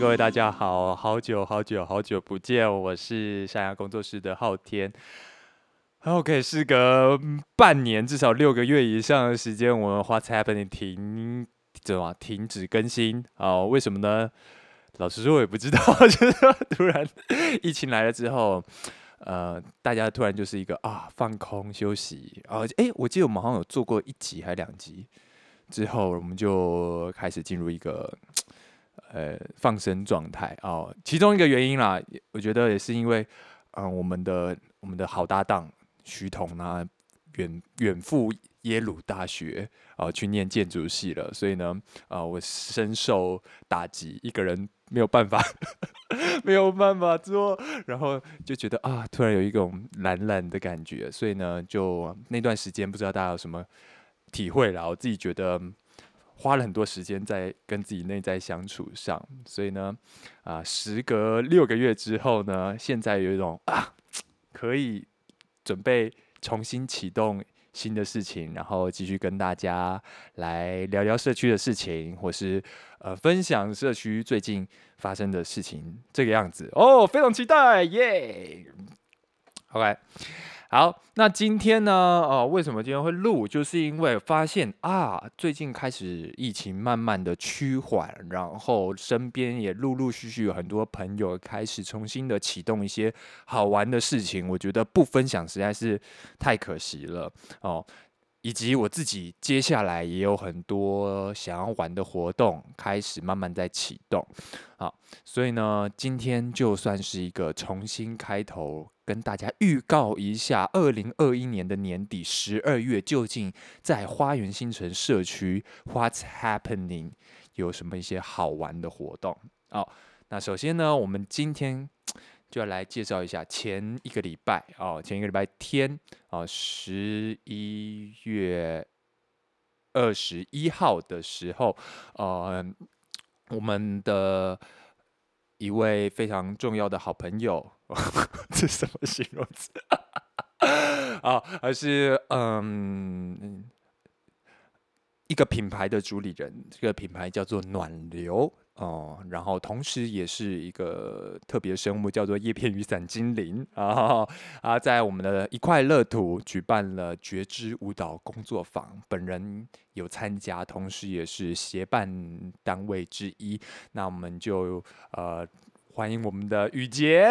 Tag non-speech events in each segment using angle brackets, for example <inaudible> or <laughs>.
各位大家好，好久好久好久不见，我是山羊工作室的昊天。OK，事隔半年，至少六个月以上的时间，我们 What's Happening 停怎么停止更新啊？为什么呢？老实说，我也不知道，就是突然 <laughs> 疫情来了之后，呃，大家突然就是一个啊放空休息啊。哎，我记得我们好像有做过一集还是两集，之后我们就开始进入一个。呃，放生状态哦，其中一个原因啦，我觉得也是因为，嗯，我们的我们的好搭档徐彤呢，远远赴耶鲁大学啊去念建筑系了，所以呢，啊，我深受打击，一个人没有办法，<laughs> 没有办法做，然后就觉得啊，突然有一种懒懒的感觉，所以呢，就那段时间不知道大家有什么体会啦，我自己觉得。花了很多时间在跟自己内在相处上，所以呢，啊，时隔六个月之后呢，现在有一种啊，可以准备重新启动新的事情，然后继续跟大家来聊聊社区的事情，或是呃分享社区最近发生的事情，这个样子哦，非常期待耶！OK。好，那今天呢？哦，为什么今天会录？就是因为发现啊，最近开始疫情慢慢的趋缓，然后身边也陆陆续续有很多朋友开始重新的启动一些好玩的事情。我觉得不分享实在是太可惜了哦。以及我自己接下来也有很多想要玩的活动，开始慢慢在启动。好，所以呢，今天就算是一个重新开头。跟大家预告一下，二零二一年的年底十二月，究竟在花园新城社区 What's happening 有什么一些好玩的活动？哦，那首先呢，我们今天就要来介绍一下前一个礼拜哦，前一个礼拜天哦，十一月二十一号的时候，呃，我们的一位非常重要的好朋友。<laughs> 这什么形容词啊？而是嗯，一个品牌的主理人，这个品牌叫做暖流哦，然后同时也是一个特别生物，叫做叶片雨伞精灵啊啊，在我们的一块乐土举办了觉知舞蹈工作坊，本人有参加，同时也是协办单位之一。那我们就呃。欢迎我们的雨杰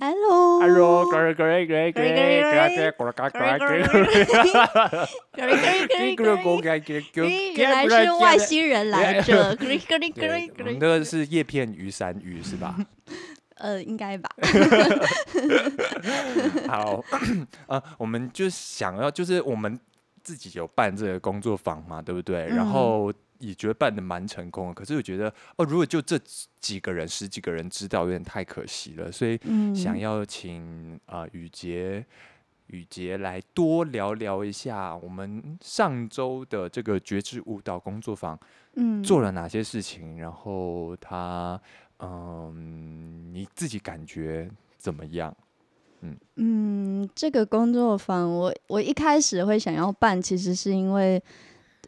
，Hello，Hello，Great，Great，Great，Great，Great，Great，原来是外星人来着，Great，Great，Great，我们的是叶片雨伞雨是吧？<laughs> 呃，应该吧。<laughs> 好，<coughs> 呃，我们就想要，就是我们自己有办这个工作坊嘛，对不对？然后。也觉得办的蛮成功的，可是我觉得哦，如果就这几个人、十几个人知道，有点太可惜了，所以想要请啊雨杰、雨杰来多聊聊一下我们上周的这个觉知舞蹈工作坊，嗯，做了哪些事情，然后他嗯，你自己感觉怎么样？嗯嗯，这个工作坊我我一开始会想要办，其实是因为。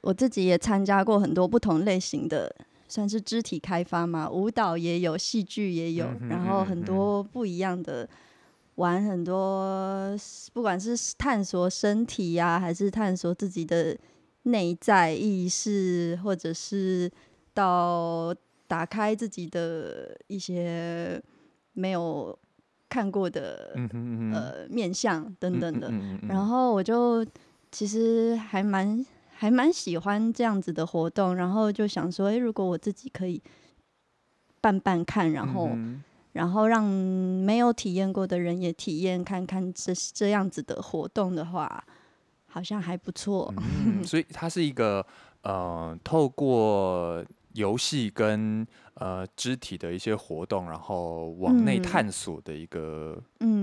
我自己也参加过很多不同类型的，算是肢体开发嘛，舞蹈也有，戏剧也有，然后很多不一样的玩很多，不管是探索身体呀，还是探索自己的内在意识，或者是到打开自己的一些没有看过的呃面相等等的，然后我就其实还蛮。还蛮喜欢这样子的活动，然后就想说，哎，如果我自己可以办办看，然后然后让没有体验过的人也体验看看这这样子的活动的话，好像还不错。所以它是一个呃，透过游戏跟呃肢体的一些活动，然后往内探索的一个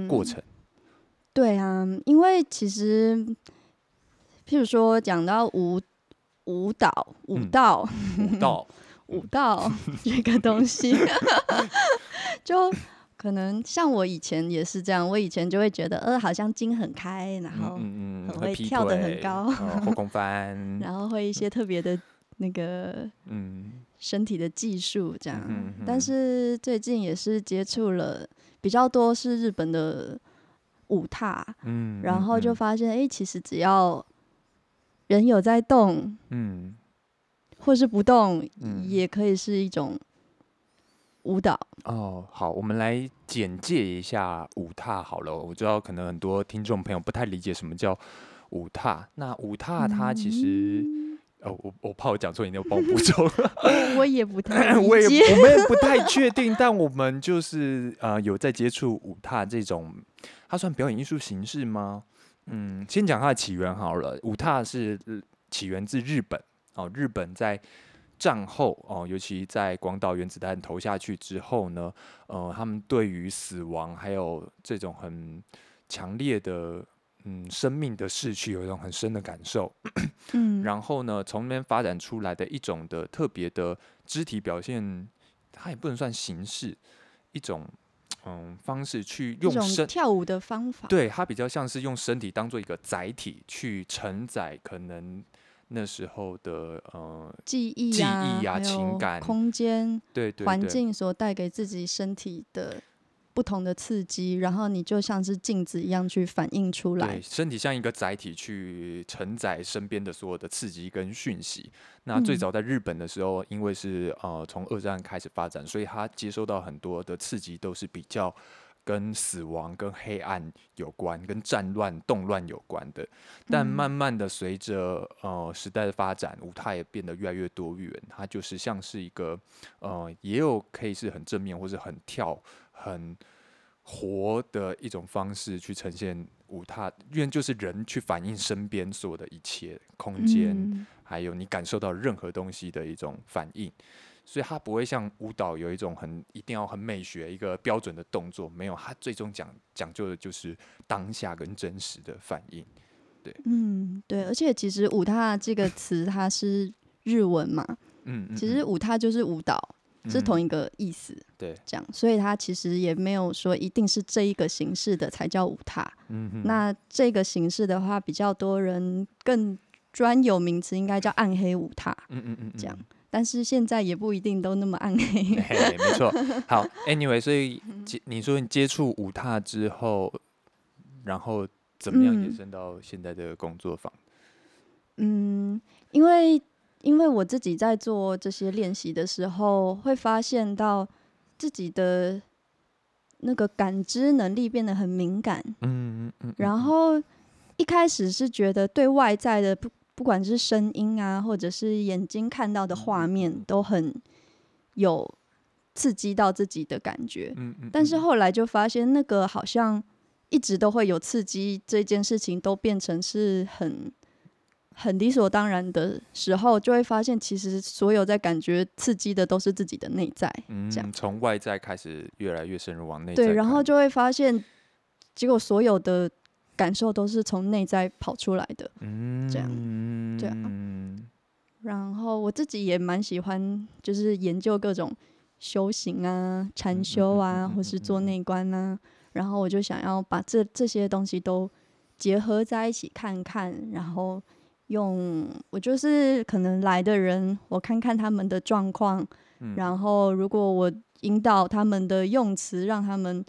过程。对啊，因为其实。譬如说，讲到舞舞蹈、舞蹈、舞蹈、舞蹈 <laughs> 这个东西，<laughs> 就可能像我以前也是这样。我以前就会觉得，呃，好像筋很开，然后很会跳得很高，后空翻，然后会一些特别的那个，<laughs> 嗯，身体的技术这样。但是最近也是接触了比较多是日本的舞踏，嗯，然后就嗯发现，哎、其实只要人有在动，嗯或是不动，嗯也可以是一种舞蹈。哦，好，我们来简介一下舞踏好了。我知道可能很多听众朋友不太理解什么叫舞踏。那舞踏它其实，嗯哦，我我怕我讲错，你要帮我补充。<laughs> 我也不太 <laughs> 我也。我们也不太确定，但我们就是呃有在接触舞踏这种，它算表演艺术形式吗？嗯，先讲它的起源好了。五踏是呃起源自日本哦，日本在战后哦，尤其在广岛原子弹投下去之后呢，呃，他们对于死亡还有这种很强烈的嗯生命的逝去有一种很深的感受。嗯，然后呢，从那边发展出来的一种的特别的肢体表现，它也不能算形式，一种嗯方式去用身，跳舞的方法。对它比较像是用身体当做一个载体去承载可能那时候的呃，记忆记啊，忆啊情感空间、环对对环，境所带给自己身体的不同的刺激，然后你就像是镜子一样去反映出来对，。身体像一个载体去承载身边的所有的刺激跟讯息。那最嗯早在日本的时候，因为是呃从二战开始发展，所以他接收到很多的刺激都是比较跟死亡、跟黑暗有关、跟战乱、动乱有关的。但嗯慢慢的随着呃时代的发展，舞台也变得越来越多元，它就是像是一个呃也有可以是很正面或是很跳很活的一种方式去呈现舞踏，因为就是人去反映身边所有的一切空间，嗯。还有你感受到任何东西的一种反应，所以它不会像舞蹈有一种很一定要很美学一个标准的动作，没有，它最终讲讲究的就是当下跟真实的反应。对。嗯，对，而且其实舞踏这个词它是日文嘛，嗯，嗯其实舞踏就是舞蹈，是同一一个意思。对，这样，所以它其实也没有说一定是这一个形式的才叫舞踏。嗯哼那这个形式的话，比较多人更专有名词应该叫暗黑舞踏，嗯嗯嗯，这样嗯但是现在也不一定都那么暗黑。嘿，没错。<laughs> 好，anyway，所以嗯接你说你接触舞踏之后，然后怎么样延嗯伸到现在的工作坊？嗯，因为因为我自己在做这些练习的时候，会发现到自己的那个感知能力变得很敏感，嗯嗯嗯，然后一开始是觉得对外在的不不管是声音啊，或者是眼睛看到的画面，都很有刺激到自己的感觉。嗯嗯，但是嗯。后来就发现，那个好像一直都会有刺激，这件事情都变成是很很理所当然的时候，就会发现其实所有在感觉刺激的都是自己的内在。这样嗯，从外在开始越来越深入往内在对，然后就会发现，结果所有的感受都是从内在跑出来的。嗯这样对啊然后我自己也蛮喜欢，就是研究各种修行啊、嗯禅修啊，或是做内观啊。然后我就想要把这这些东西都结合在一起看看，然后用我就是可能来的人，我看看他们的状况，嗯。然后如果我引导他们的用词，让他们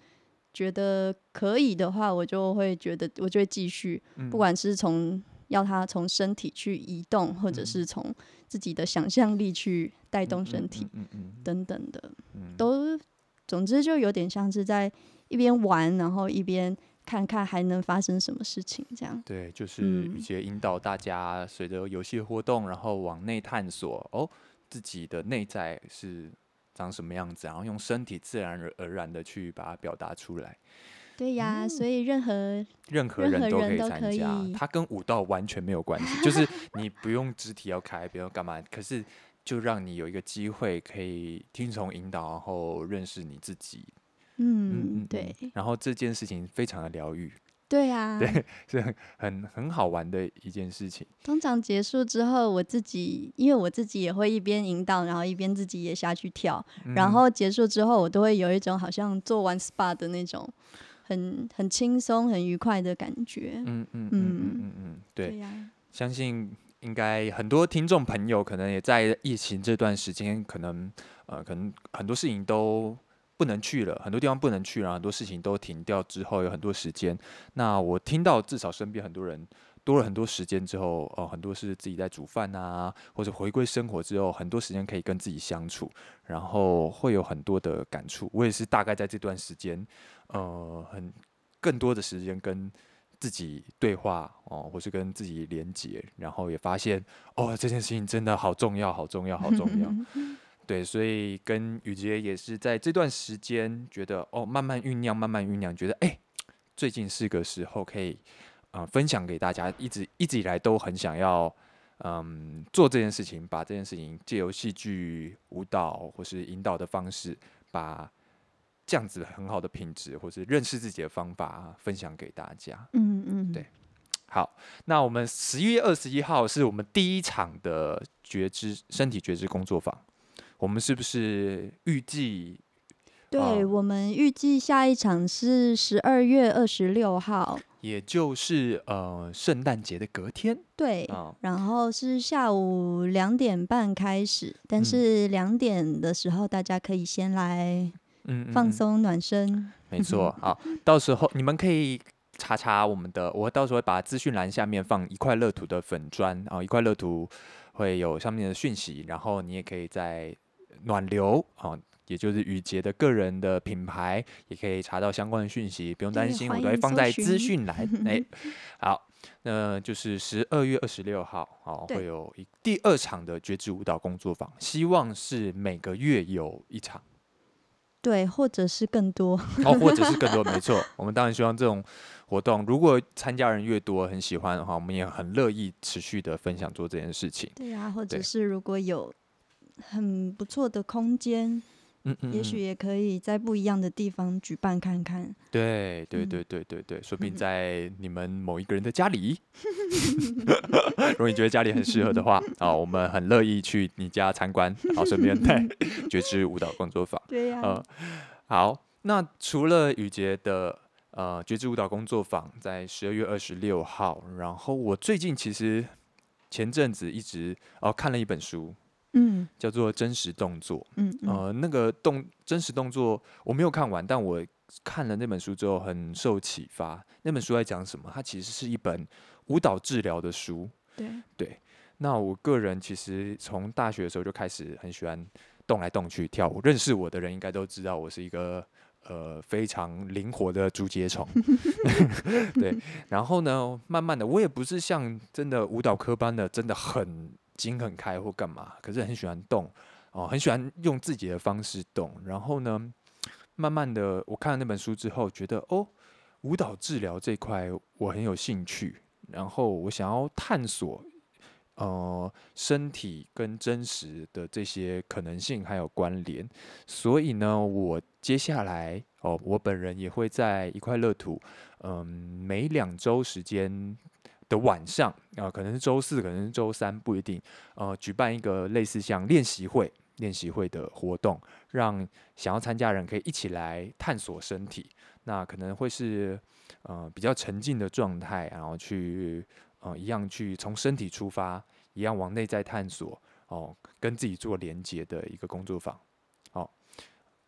觉得可以的话，我就会觉得我就会继续，嗯。不管是从要他从身体去移动，或者嗯。是从自己的想象力去带动身体嗯嗯。等等的，嗯，都总之就有点像是在一边玩，然后一边看看还能发生什么事情这样。对，就是嗯一些引导大家随着游戏活动，然后往内探索哦，自己的内在是长什么样子，然后用身体自然而而然的去把它表达出来。对呀，所以任何任何人都可以参加，以它跟武道完全没有关系，<laughs> 就是你不用肢体要开，不用干嘛，可是就让你有一个机会可以听从引导，然后认识你自己。嗯，对。然后这件事情非常的疗愈，<laughs> 对啊，是很很很好玩的一件事情。<laughs> 通常结束之后，我自己因为我自己也会一边引导，然后一边自己也下去跳，然嗯后结束之后，我都会有一种好像做完 SPA 的那种很很轻松、很愉快的感觉。嗯嗯嗯嗯嗯。嗯嗯，对，呀、相信应该很多听众朋友可能也在疫情这段时间，可能呃，可能很多事情都不能去了，很多地方不能去了，很多事情都停掉之后，有很多时间。那我听到至少身边很多人多了很多时间之后，哦，很多是自己在煮饭啊，或者回归生活之后，很多时间可以跟自己相处，然后会有很多的感触。我也是大概在这段时间，呃，很更多的时间跟。自己对话哦，或是跟自己连接，然后也发现哦，这件事情真的好重要，好重要，好重要。<laughs> 对，所以跟雨杰也是在这段时间觉得哦，慢慢酝酿，慢慢酝酿，觉得哎，最近是个时候可以啊分享给大家。一直一直以来都很想要嗯做这件事情，把这件事情借由戏剧、舞蹈或是引导的方式把。这样子很好的品质，或是认识自己的方法，分享给大家。嗯嗯，对。好，那我们十一月二十一号是我们第一场的觉知身体觉知工作坊，我们是不是预计？对，我们预计下一场是十二月二十六号，也就是呃圣诞节的隔天。对，然后是下午两点半开始，但是两点的时候大家可以先来。嗯，放松暖身，没错。好，到时候你们可以查查我们的，我到时候会把资讯栏下面放一块乐图的粉砖啊，一块乐图会有上面的讯息，然后你也可以在暖流啊，也就是雨杰的个人的品牌，也可以查到相关的讯息，不用担心，我都会放在资讯栏。<laughs> 哎，好，那就是十二月二十六号，哦，会有一第二场的觉知舞蹈工作坊，希望是每个月有一场。对，或者是更多，哦，或者是更多，没错。我们当然希望这种活动，如果参加人越多，很喜欢的话，我们也很乐意持续的分享做这件事情。对啊，或者是如果有很不错的空间。嗯嗯，也许也可以在不一样的地方举办看看。对对对对对对，<laughs> 说不定在你们某一个人的家里，<laughs> 如果你觉得家里很适合的话，啊，<laughs> 我们很乐意去你家参观，然后顺便带觉知舞蹈工作坊。对呀。好，那除了雨杰的呃觉知舞蹈工作坊在十二月二十六号，然后我最近其实前阵子一直哦看了一本书。嗯，叫做真实动作。嗯，呃，那个动真实动作我没有看完，但我看了那本书之后很受启发。那本书在讲什么？它其实是一本舞蹈治疗的书。对对。那我个人其实从大学的时候就开始很喜欢动来动去跳舞。认识我的人应该都知道，我是一个呃非常灵活的竹节虫。<laughs> 对。<laughs> 然后呢，慢慢的，我也不是像真的舞蹈科班的，真的很。筋很开或干嘛，可是很喜欢动哦，很喜欢用自己的方式动。然后呢，慢慢的，我看了那本书之后，觉得哦，舞蹈治疗这块我很有兴趣。然后我想要探索，呃，身体跟真实的这些可能性还有关联。所以呢，我接下来哦，我本人也会在一块乐土，嗯，每两周时间。的晚上啊，可能是周四，可能是周三，不一定。呃，举办一个类似像练习会、练习会的活动，让想要参加人可以一起来探索身体。那可能会是呃比较沉浸的状态，然后去呃一样去从身体出发，一样往内在探索哦，跟自己做连接的一个工作坊。哦，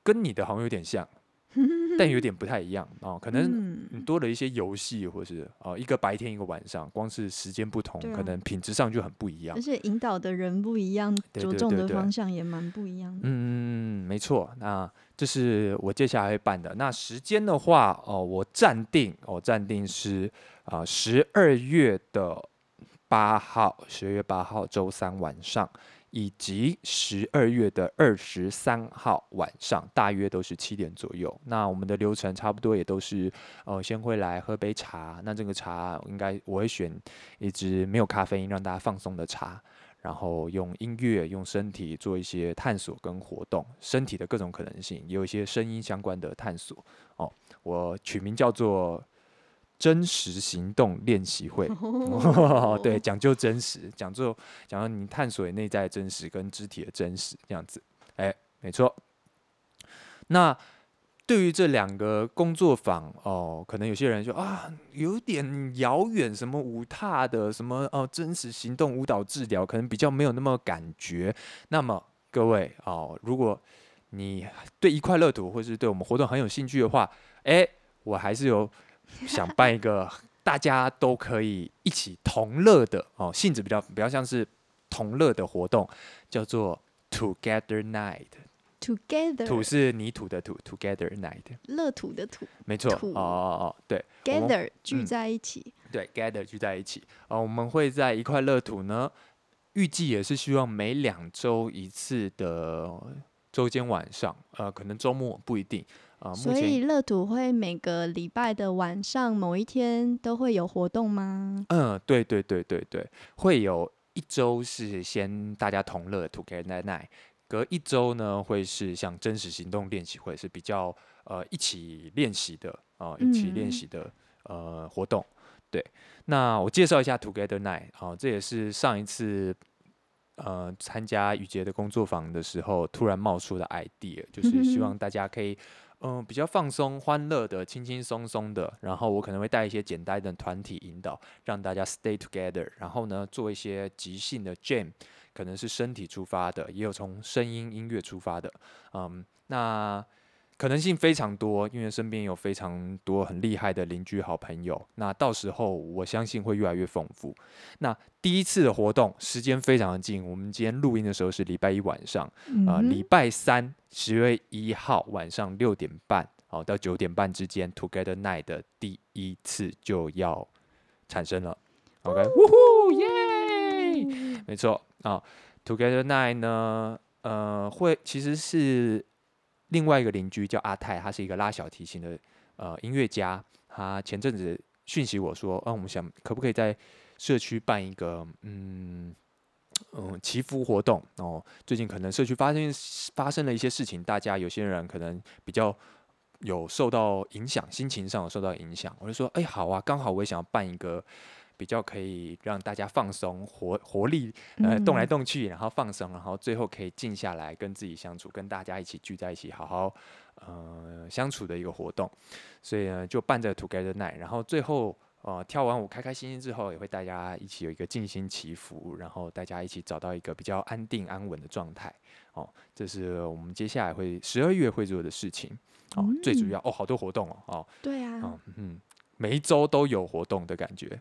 跟你的好像有点像。<laughs> 但有点不太一样哦，可能你多了一些游戏，或是哦一个白天一个晚上，光是时间不同，可能品质上就很不一样。而且引导的人不一样，着重的方向也蛮不一样的。嗯，没错。那这是我接下来会办的。那时间的话，哦，我暂定，我暂定是啊十二月的八号，十二月八号周三晚上。以及十二月的二十三号晚上，大约都是七点左右。那我们的流程差不多也都是，呃，先会来喝杯茶。那这个茶应该我会选一支没有咖啡因，让大家放松的茶。然后用音乐、用身体做一些探索跟活动，身体的各种可能性，也有一些声音相关的探索。哦，我取名叫做。真实行动练习会，<laughs> <laughs> 对，<laughs> 讲究真实，讲究讲究你探索内在真实跟肢体的真实这样子，哎，没错。那对于这两个工作坊哦，可能有些人说啊，有点遥远，什么舞踏的，什么哦，真实行动舞蹈治疗，可能比较没有那么感觉。那么各位哦，如果你对一块乐土或是对我们活动很有兴趣的话，哎，我还是有想办一个大家都可以一起同乐的哦，性质比较比较像是同乐的活动，叫做 Together Night。Together，土是泥土的土，Together Night，乐土的土没错。哦土哦哦，对，gather 聚嗯在一起。对，Gather 聚在一起。哦，我们会在一块乐土呢，预计也是希望每两周一次的周间晚上，呃，可能周末不一定。啊、所以乐土会每个礼拜的晚上某一天都会有活动吗？嗯，对对对对对，会有一周是先大家同乐 Together Night，隔一周呢会是像真实行动练习会，是比较呃一起练习的啊、一起练嗯习的呃活动。对，那我介绍一下 Together Night 啊、这也是上一次呃参加雨杰的工作坊的时候突然冒出的 idea，就是希望大家可以。嗯，比较放松、欢乐的、轻轻松松的，然后我可能会带一些简单的团体引导，让大家 stay together，然后呢做一些即兴的 jam，可能是身体出发的，也有从声音音乐出发的，嗯，那可能性非常多，因为身边有非常多很厉害的邻居好朋友，那到时候我相信会越来越丰富。那第一次的活动时间非常的近，我们今天录音的时候是礼拜一晚上，啊、礼拜三十月一号晚上六点半，好、到九点半之间，Together Night 的第一次就要产生了。OK，呜呼耶！没错啊、t o g e t h e r Night 呢，呃，会其实是另外一个邻居叫阿泰，他是一个拉小提琴的呃音乐家，他前阵子讯息我说，嗯、我们想可不可以在社区办一个嗯嗯祈福活动？哦，最近可能社区发生发生了一些事情，大家有些人可能比较有受到影响，心情上有受到影响，我就说，哎，好啊，刚好我也想要办一个比较可以让大家放松、活活力，呃，动来嗯动去，然后放松，然后最后可以静下来跟自己相处，跟大家一起聚在一起，好好呃相处的一个活动。所以呢，就办这个 Together Night，然后最后呃跳完舞开开心心之后，也会大家一起有一个静心祈福，然后大家一起找到一个比较安定安稳的状态。哦，这是我们接下来会十二月会做的事情。哦，最主嗯要哦，好多活动哦，哦，对啊嗯，，嗯，每一周都有活动的感觉。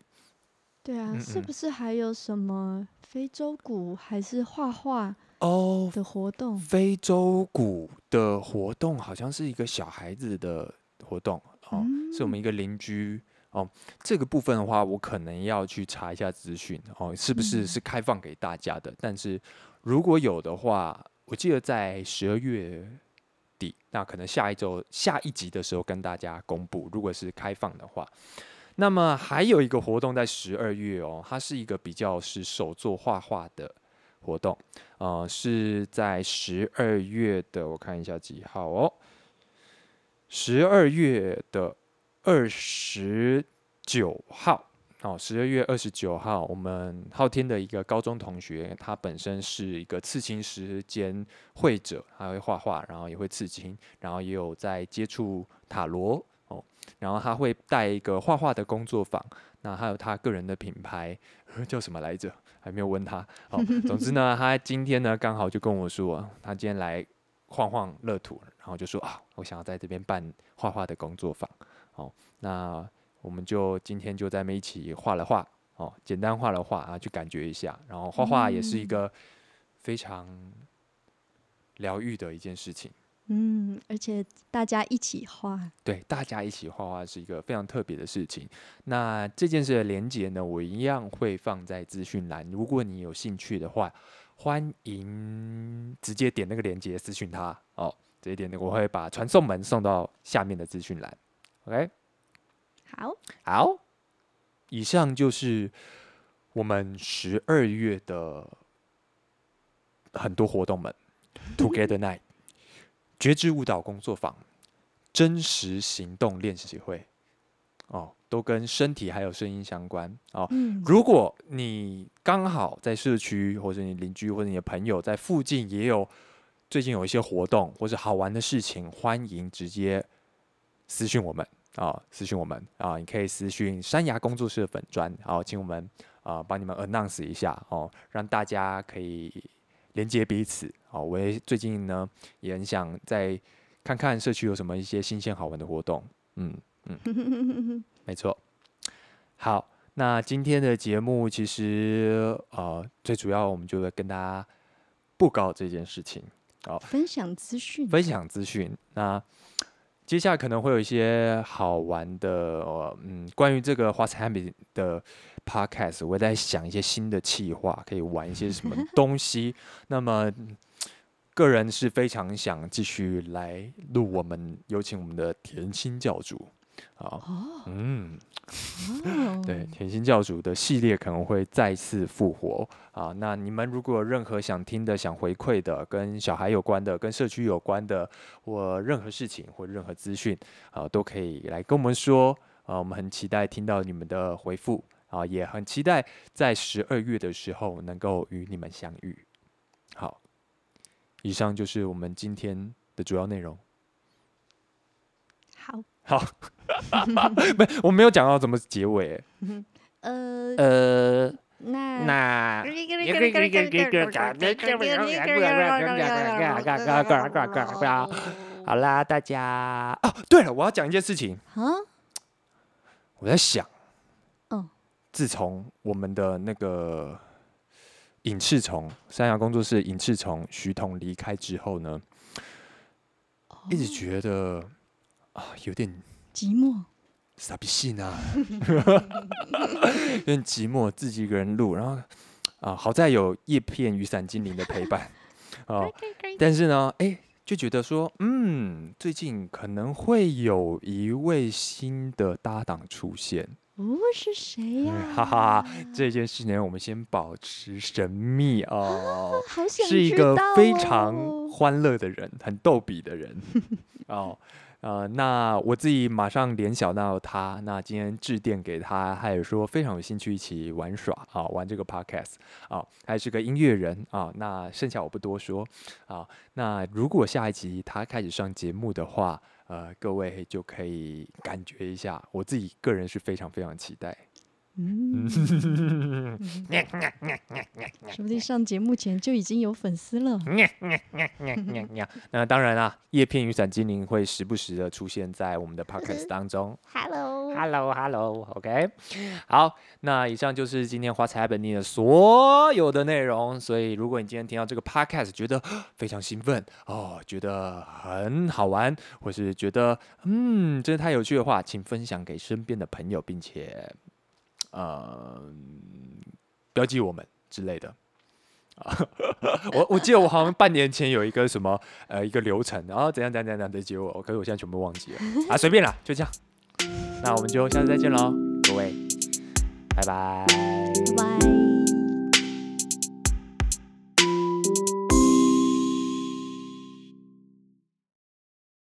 对啊，嗯嗯是不是还有什么非洲鼓还是画画哦，的活动？非洲鼓的活动好像是一个小孩子的活动哦，是我们一个邻居哦。这个部分的话，我可能要去查一下资讯哦，是不是嗯是开放给大家的？但是如果有的话，我记得在十二月底，那可能下一周下一集的时候跟大家公布。如果是开放的话。那么还有一个活动在十二月哦，它是一个比较是手作画画的活动，呃，是在十二月的，我看一下几号哦，十二月的二十九号。哦，十二月二十九号，我们昊天的一个高中同学，他本身是一个刺青师兼绘者，他会画画，然后也会刺青，然后也有在接触塔罗哦，然后他会带一个画画的工作坊，那还有他个人的品牌 <laughs> 叫什么来着？还没有问他。哦，总之呢，他今天呢刚好就跟我说，他今天来晃晃乐土，然后就说啊，我想要在这边办画画的工作坊。哦，那我们就今天就在那边一起画了画，哦，简单画了画啊，去感觉一下。然后画画也是一嗯个非常疗愈的一件事情。嗯，而且大家一起画，对，大家一起画画是一个非常特别的事情。那这件事的连接呢，我一样会放在资讯栏。如果你有兴趣的话，欢迎直接点那个连接私讯他哦。这一点那个，我会把传送门送到下面的资讯栏。OK，好，好，以上就是我们十二月的很多活动们，<laughs> Together Night、觉知舞蹈工作坊、真实行动练习会，哦，都跟身体还有声音相关。哦。嗯，如果你刚好在社区，或者你邻居或者你的朋友在附近也有最近有一些活动或者好玩的事情，欢迎直接私讯我们。啊，私讯我们。啊，你可以私讯山崖工作室的粉砖，好，请我们啊帮你们 announce 一下哦，让大家可以连接彼此。好，我也最近呢也很想再看看社区有什么一些新鲜好玩的活动。嗯嗯，<laughs> 没错。好，那今天的节目其实呃最主要我们就会跟大家布告这件事情。好，分享资讯，分享资讯。那接下来可能会有一些好玩的，呃，嗯，关于这个花彩 happy 的 podcast，我在想一些新的企划，可以玩一些什么东西。那么，个人是非常想继续来录我们，有请我们的甜心教主。好，嗯。<laughs> 对，甜心教主的系列可能会再次复活啊！那你们如果有任何想听的、想回馈的，跟小孩有关的、跟社区有关的，或任何事情或任何资讯啊，都可以来跟我们说啊！我们很期待听到你们的回复啊，也很期待在十二月的时候能够与你们相遇。好，以上就是我们今天的主要内容。好。好，<laughs> 没，我没有讲到怎么结尾。<laughs> 呃呃，那那，<laughs> 好啦，大家哦，对了，我要讲一件事情啊。我在想，嗯，自从我们的那个影视虫三洋工作室影视虫徐彤离开之后呢，一直觉得。啊，有点寂寞，傻逼信啊，<laughs> 有点寂寞，自己一个人录，然后啊，好在有叶片雨伞精灵的陪伴。<laughs> 哦，但是呢，哎，就觉得说，嗯，最近可能会有一位新的搭档出现，哦，是谁呀？<laughs> 哈哈，这件事呢，我们先保持神秘哦，好想是一个非常欢乐的人，很逗比的人。哦。呃，那我自己马上联想到他，那今天致电给他，他也说非常有兴趣一起玩耍啊，玩这个 podcast 啊，还是个音乐人啊。那剩下我不多说啊。那如果下一集他开始上节目的话，呃，各位就可以感觉一下，我自己个人是非常非常期待。嗯，<laughs> 说不定上节目前就已经有粉丝了。那当然啦，叶片雨伞精灵会时不时的出现在我们的 podcast 当中。Hello，Hello，Hello，OK。好，那以上就是今天花彩本地的所有的内容。所以，如果你今天听到这个 podcast，觉得非常兴奋哦，觉得很好玩，或是觉得嗯，真的太有趣的话，请分享给身边的朋友，并且。呃，标记我们之类的，<laughs> 我我记得我好像半年前有一个什么呃一个流程，然后怎样怎样怎样的结果，可是我现在全部忘记了。啊，随便了，就这样，那我们就下次再见喽，各位，拜拜。